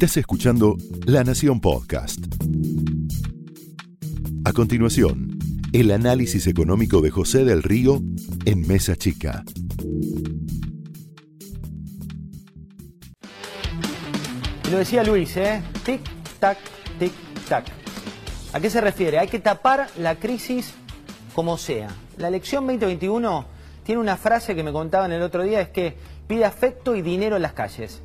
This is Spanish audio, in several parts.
Estás escuchando La Nación Podcast. A continuación, el análisis económico de José del Río en Mesa Chica. Lo decía Luis, ¿eh? Tic, tac, tic, tac. ¿A qué se refiere? Hay que tapar la crisis como sea. La elección 2021 tiene una frase que me contaban el otro día, es que pide afecto y dinero en las calles.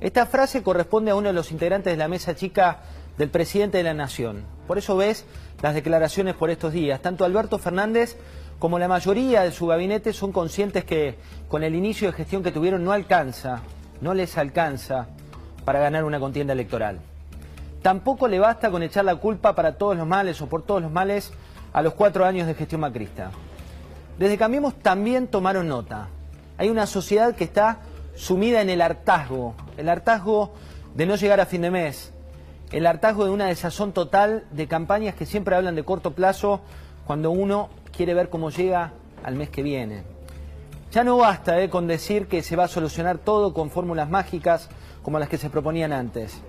Esta frase corresponde a uno de los integrantes de la mesa chica del presidente de la Nación. Por eso ves las declaraciones por estos días. Tanto Alberto Fernández como la mayoría de su gabinete son conscientes que con el inicio de gestión que tuvieron no alcanza, no les alcanza para ganar una contienda electoral. Tampoco le basta con echar la culpa para todos los males o por todos los males a los cuatro años de gestión macrista. Desde Cambiemos también tomaron nota. Hay una sociedad que está sumida en el hartazgo, el hartazgo de no llegar a fin de mes, el hartazgo de una desazón total de campañas que siempre hablan de corto plazo cuando uno quiere ver cómo llega al mes que viene. Ya no basta eh, con decir que se va a solucionar todo con fórmulas mágicas como las que se proponían antes.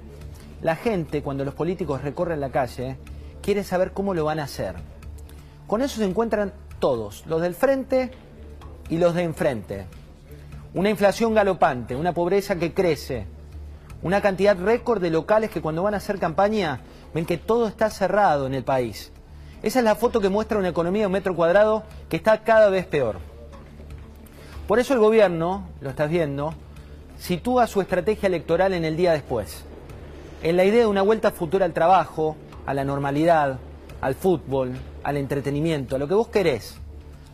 La gente, cuando los políticos recorren la calle, quiere saber cómo lo van a hacer. Con eso se encuentran todos, los del frente y los de enfrente. Una inflación galopante, una pobreza que crece, una cantidad récord de locales que cuando van a hacer campaña ven que todo está cerrado en el país. Esa es la foto que muestra una economía de un metro cuadrado que está cada vez peor. Por eso el gobierno, lo estás viendo, sitúa su estrategia electoral en el día después, en la idea de una vuelta futura al trabajo, a la normalidad, al fútbol, al entretenimiento, a lo que vos querés.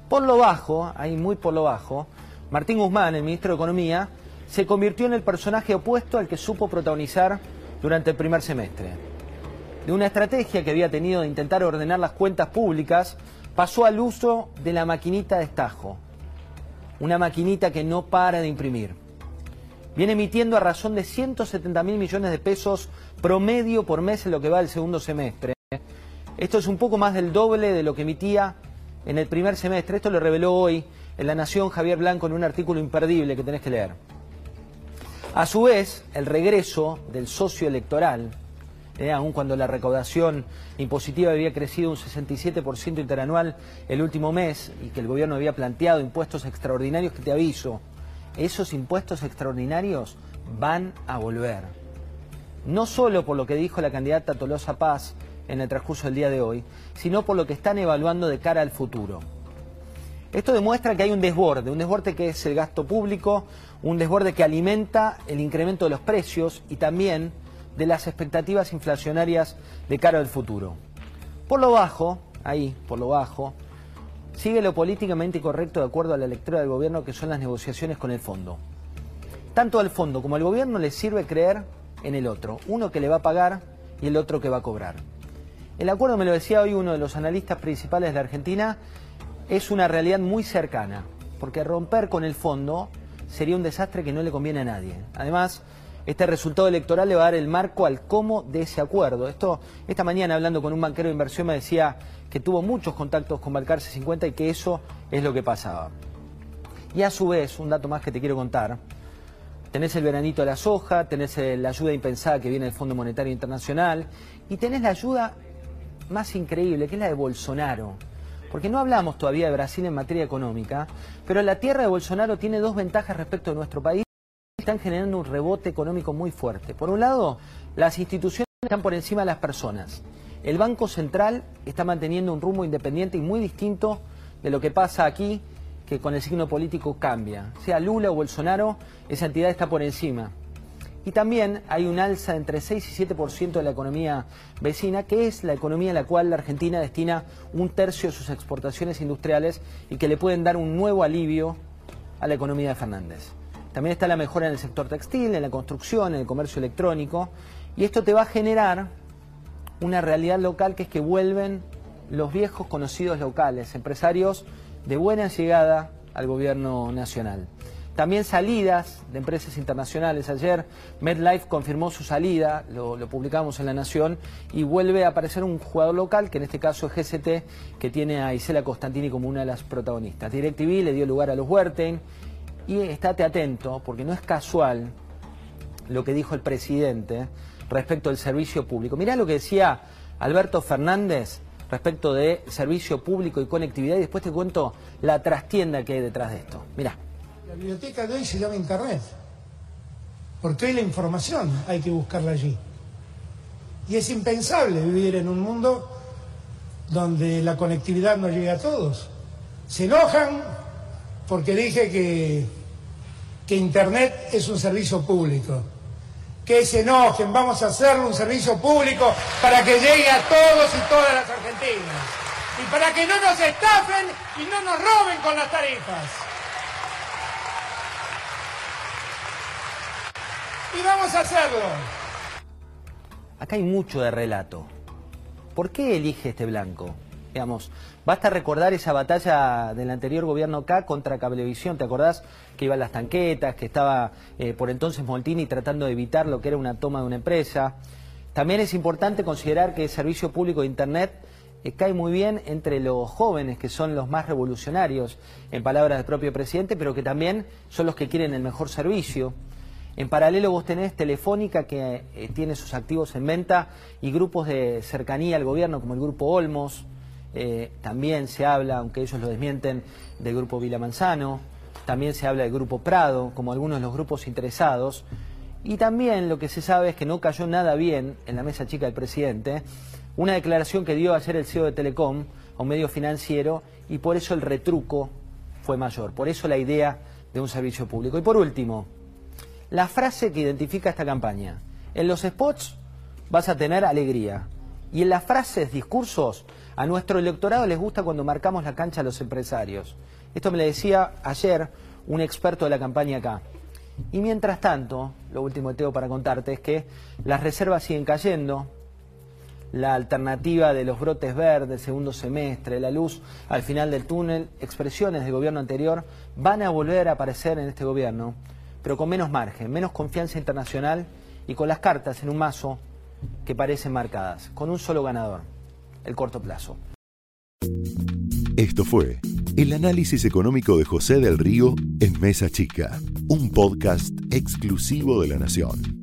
Por lo bajo, ahí muy por lo bajo, Martín Guzmán, el ministro de Economía, se convirtió en el personaje opuesto al que supo protagonizar durante el primer semestre. De una estrategia que había tenido de intentar ordenar las cuentas públicas, pasó al uso de la maquinita de estajo. Una maquinita que no para de imprimir. Viene emitiendo a razón de 170 mil millones de pesos promedio por mes en lo que va el segundo semestre. Esto es un poco más del doble de lo que emitía en el primer semestre. Esto lo reveló hoy en La Nación Javier Blanco en un artículo imperdible que tenés que leer. A su vez, el regreso del socio electoral, eh, aun cuando la recaudación impositiva había crecido un 67% interanual el último mes y que el gobierno había planteado impuestos extraordinarios, que te aviso, esos impuestos extraordinarios van a volver. No solo por lo que dijo la candidata Tolosa Paz en el transcurso del día de hoy, sino por lo que están evaluando de cara al futuro. Esto demuestra que hay un desborde, un desborde que es el gasto público, un desborde que alimenta el incremento de los precios y también de las expectativas inflacionarias de cara al futuro. Por lo bajo, ahí, por lo bajo, sigue lo políticamente correcto de acuerdo a la lectura del gobierno que son las negociaciones con el fondo. Tanto al fondo como al gobierno le sirve creer en el otro, uno que le va a pagar y el otro que va a cobrar. El acuerdo, me lo decía hoy uno de los analistas principales de Argentina, es una realidad muy cercana, porque romper con el fondo sería un desastre que no le conviene a nadie. Además, este resultado electoral le va a dar el marco al cómo de ese acuerdo. Esto, esta mañana hablando con un banquero de inversión me decía que tuvo muchos contactos con Balcarce 50 y que eso es lo que pasaba. Y a su vez, un dato más que te quiero contar, tenés el veranito de la soja, tenés la ayuda impensada que viene del Fondo Monetario Internacional y tenés la ayuda más increíble, que es la de Bolsonaro porque no hablamos todavía de Brasil en materia económica, pero la tierra de Bolsonaro tiene dos ventajas respecto a nuestro país están generando un rebote económico muy fuerte. Por un lado, las instituciones están por encima de las personas. El Banco Central está manteniendo un rumbo independiente y muy distinto de lo que pasa aquí, que con el signo político cambia. Sea Lula o Bolsonaro, esa entidad está por encima. Y también hay un alza entre 6 y 7% de la economía vecina, que es la economía a la cual la Argentina destina un tercio de sus exportaciones industriales y que le pueden dar un nuevo alivio a la economía de Fernández. También está la mejora en el sector textil, en la construcción, en el comercio electrónico. Y esto te va a generar una realidad local que es que vuelven los viejos conocidos locales, empresarios de buena llegada al gobierno nacional. También salidas de empresas internacionales. Ayer MedLife confirmó su salida, lo, publicamos en La Nación, y vuelve a aparecer un jugador local, que en este caso es GCT, que tiene a Isela Costantini como una de las protagonistas. DirecTV le dio lugar a los Huerten, y estate atento, porque no es casual lo que dijo el presidente respecto del servicio público. Mirá lo que decía Alberto Fernández respecto de servicio público y conectividad y después te cuento la trastienda que hay detrás de esto. Mirá. La biblioteca de hoy se llama Internet, porque hoy la información hay que buscarla allí. Y es impensable vivir en un mundo donde la conectividad no llega a todos. Se enojan porque dije que, que Internet es un servicio público. Que se enojen, vamos a hacerlo un servicio público para que llegue a todos y todas las argentinas. Y para que no nos estafen y no nos roben con las tarifas. Y vamos a hacerlo. Acá hay mucho de relato. ¿Por qué elige este blanco? Digamos, basta recordar esa batalla del anterior gobierno acá contra Cablevisión, ¿te acordás? Que iban las tanquetas, que estaba eh, por entonces Moltini tratando de evitar lo que era una toma de una empresa. También es importante considerar que el servicio público de Internet eh, cae muy bien entre los jóvenes, que son los más revolucionarios, en palabras del propio presidente, pero que también son los que quieren el mejor servicio. En paralelo vos tenés Telefónica que eh, tiene sus activos en venta y grupos de cercanía al gobierno como el Grupo Olmos, eh, también se habla, aunque ellos lo desmienten, del grupo Vila Manzano, también se habla del grupo Prado, como algunos de los grupos interesados, y también lo que se sabe es que no cayó nada bien en la mesa chica del presidente, una declaración que dio ayer el CEO de Telecom a un medio financiero, y por eso el retruco fue mayor, por eso la idea de un servicio público. Y por último, la frase que identifica esta campaña. En los spots vas a tener alegría, y en las frases, discursos, a nuestro electorado les gusta cuando marcamos la cancha a los empresarios. Esto me lo decía ayer un experto de la campaña acá. Y mientras tanto, lo último que tengo para contarte es que las reservas siguen cayendo, la alternativa de los brotes verdes, segundo semestre, la luz al final del túnel, expresiones del gobierno anterior, van a volver a aparecer en este gobierno, pero con menos margen, menos confianza internacional y con las cartas en un mazo que parecen marcadas, con un solo ganador, el corto plazo. Esto fue el análisis económico de José del Río en Mesa Chica, un podcast exclusivo de La Nación.